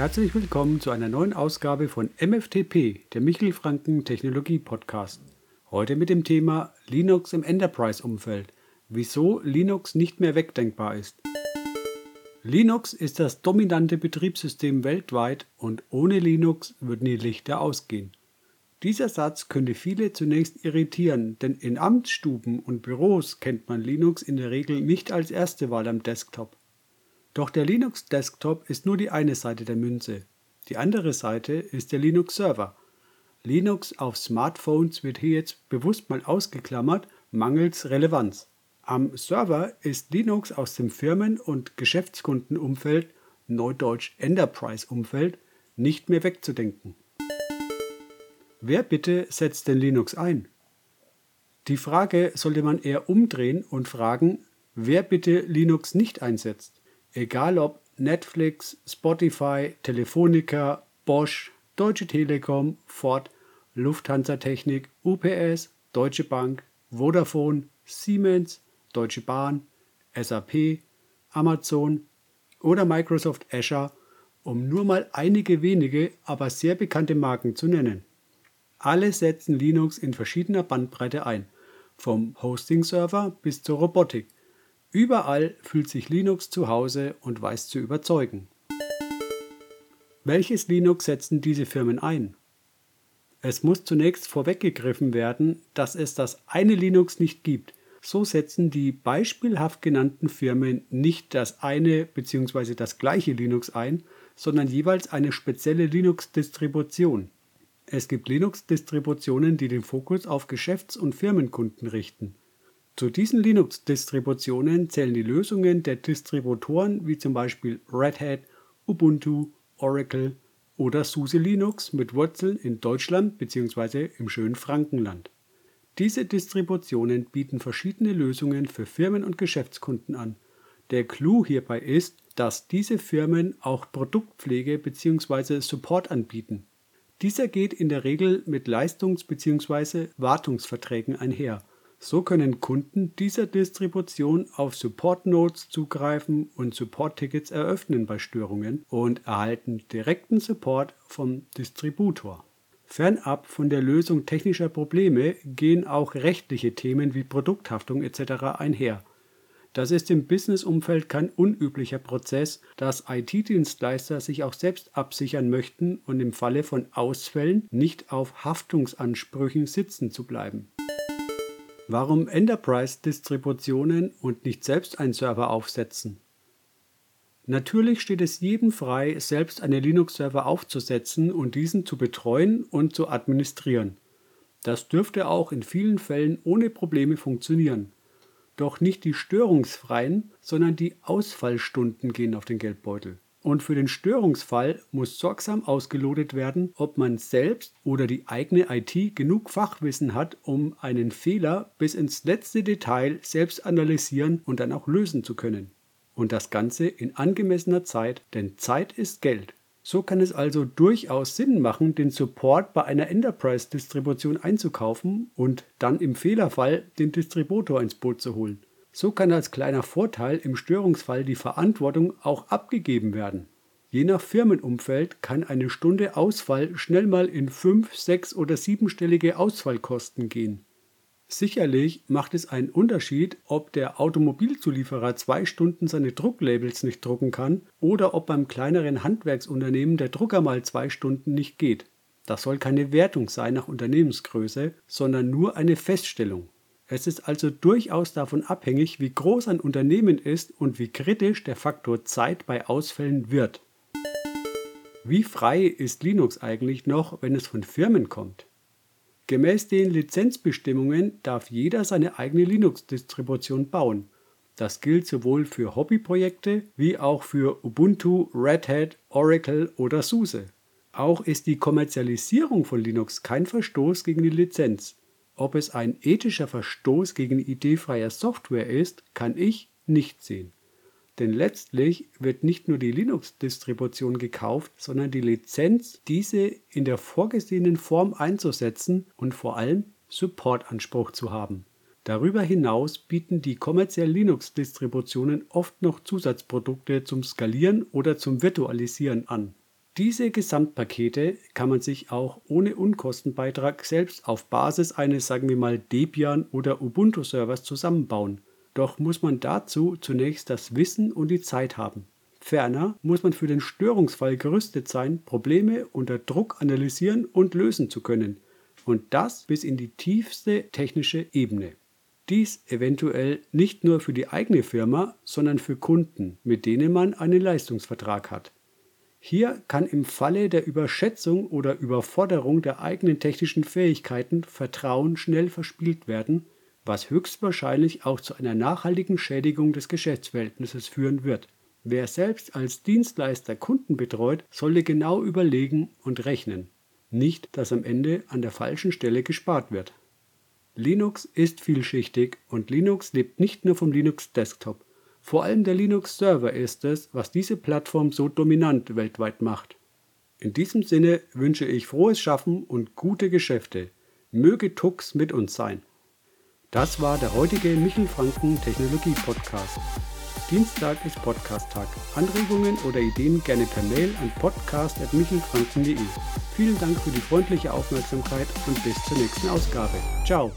Herzlich willkommen zu einer neuen Ausgabe von MFTP, der Michel Franken Technologie Podcast. Heute mit dem Thema Linux im Enterprise-Umfeld. Wieso Linux nicht mehr wegdenkbar ist. Linux ist das dominante Betriebssystem weltweit und ohne Linux würden die Lichter ausgehen. Dieser Satz könnte viele zunächst irritieren, denn in Amtsstuben und Büros kennt man Linux in der Regel nicht als erste Wahl am Desktop. Doch der Linux Desktop ist nur die eine Seite der Münze. Die andere Seite ist der Linux Server. Linux auf Smartphones wird hier jetzt bewusst mal ausgeklammert, mangels Relevanz. Am Server ist Linux aus dem Firmen- und Geschäftskundenumfeld, neudeutsch Enterprise-Umfeld, nicht mehr wegzudenken. Wer bitte setzt denn Linux ein? Die Frage sollte man eher umdrehen und fragen, wer bitte Linux nicht einsetzt. Egal ob Netflix, Spotify, Telefonica, Bosch, Deutsche Telekom, Ford, Lufthansa Technik, UPS, Deutsche Bank, Vodafone, Siemens, Deutsche Bahn, SAP, Amazon oder Microsoft Azure, um nur mal einige wenige, aber sehr bekannte Marken zu nennen. Alle setzen Linux in verschiedener Bandbreite ein, vom Hosting-Server bis zur Robotik. Überall fühlt sich Linux zu Hause und weiß zu überzeugen. Welches Linux setzen diese Firmen ein? Es muss zunächst vorweggegriffen werden, dass es das eine Linux nicht gibt. So setzen die beispielhaft genannten Firmen nicht das eine bzw. das gleiche Linux ein, sondern jeweils eine spezielle Linux-Distribution. Es gibt Linux-Distributionen, die den Fokus auf Geschäfts- und Firmenkunden richten. Zu diesen Linux-Distributionen zählen die Lösungen der Distributoren wie zum Beispiel Red Hat, Ubuntu, Oracle oder SUSE Linux mit Wurzeln in Deutschland bzw. im schönen Frankenland. Diese Distributionen bieten verschiedene Lösungen für Firmen und Geschäftskunden an. Der Clou hierbei ist, dass diese Firmen auch Produktpflege bzw. Support anbieten. Dieser geht in der Regel mit Leistungs- bzw. Wartungsverträgen einher. So können Kunden dieser Distribution auf Support Notes zugreifen und Support-Tickets eröffnen bei Störungen und erhalten direkten Support vom Distributor. Fernab von der Lösung technischer Probleme gehen auch rechtliche Themen wie Produkthaftung etc. einher. Das ist im Businessumfeld kein unüblicher Prozess, dass IT-Dienstleister sich auch selbst absichern möchten und im Falle von Ausfällen nicht auf Haftungsansprüchen sitzen zu bleiben. Warum Enterprise-Distributionen und nicht selbst einen Server aufsetzen? Natürlich steht es jedem frei, selbst einen Linux-Server aufzusetzen und diesen zu betreuen und zu administrieren. Das dürfte auch in vielen Fällen ohne Probleme funktionieren. Doch nicht die störungsfreien, sondern die Ausfallstunden gehen auf den Geldbeutel. Und für den Störungsfall muss sorgsam ausgelotet werden, ob man selbst oder die eigene IT genug Fachwissen hat, um einen Fehler bis ins letzte Detail selbst analysieren und dann auch lösen zu können. Und das Ganze in angemessener Zeit, denn Zeit ist Geld. So kann es also durchaus Sinn machen, den Support bei einer Enterprise-Distribution einzukaufen und dann im Fehlerfall den Distributor ins Boot zu holen. So kann als kleiner Vorteil im Störungsfall die Verantwortung auch abgegeben werden. Je nach Firmenumfeld kann eine Stunde Ausfall schnell mal in fünf, sechs oder siebenstellige Ausfallkosten gehen. Sicherlich macht es einen Unterschied, ob der Automobilzulieferer zwei Stunden seine Drucklabels nicht drucken kann oder ob beim kleineren Handwerksunternehmen der Drucker mal zwei Stunden nicht geht. Das soll keine Wertung sein nach Unternehmensgröße, sondern nur eine Feststellung. Es ist also durchaus davon abhängig, wie groß ein Unternehmen ist und wie kritisch der Faktor Zeit bei Ausfällen wird. Wie frei ist Linux eigentlich noch, wenn es von Firmen kommt? Gemäß den Lizenzbestimmungen darf jeder seine eigene Linux-Distribution bauen. Das gilt sowohl für Hobbyprojekte wie auch für Ubuntu, Red Hat, Oracle oder SUSE. Auch ist die Kommerzialisierung von Linux kein Verstoß gegen die Lizenz. Ob es ein ethischer Verstoß gegen ideefreie Software ist, kann ich nicht sehen. Denn letztlich wird nicht nur die Linux-Distribution gekauft, sondern die Lizenz, diese in der vorgesehenen Form einzusetzen und vor allem Supportanspruch zu haben. Darüber hinaus bieten die kommerziellen Linux-Distributionen oft noch Zusatzprodukte zum Skalieren oder zum Virtualisieren an. Diese Gesamtpakete kann man sich auch ohne Unkostenbeitrag selbst auf Basis eines, sagen wir mal, Debian oder Ubuntu-Servers zusammenbauen. Doch muss man dazu zunächst das Wissen und die Zeit haben. Ferner muss man für den Störungsfall gerüstet sein, Probleme unter Druck analysieren und lösen zu können. Und das bis in die tiefste technische Ebene. Dies eventuell nicht nur für die eigene Firma, sondern für Kunden, mit denen man einen Leistungsvertrag hat. Hier kann im Falle der Überschätzung oder Überforderung der eigenen technischen Fähigkeiten Vertrauen schnell verspielt werden, was höchstwahrscheinlich auch zu einer nachhaltigen Schädigung des Geschäftsverhältnisses führen wird. Wer selbst als Dienstleister Kunden betreut, sollte genau überlegen und rechnen. Nicht, dass am Ende an der falschen Stelle gespart wird. Linux ist vielschichtig und Linux lebt nicht nur vom Linux Desktop. Vor allem der Linux-Server ist es, was diese Plattform so dominant weltweit macht. In diesem Sinne wünsche ich frohes Schaffen und gute Geschäfte. Möge Tux mit uns sein. Das war der heutige Michel Franken Technologie Podcast. Dienstag ist Podcast-Tag. Anregungen oder Ideen gerne per Mail an podcast.michelfranken.de. Vielen Dank für die freundliche Aufmerksamkeit und bis zur nächsten Ausgabe. Ciao.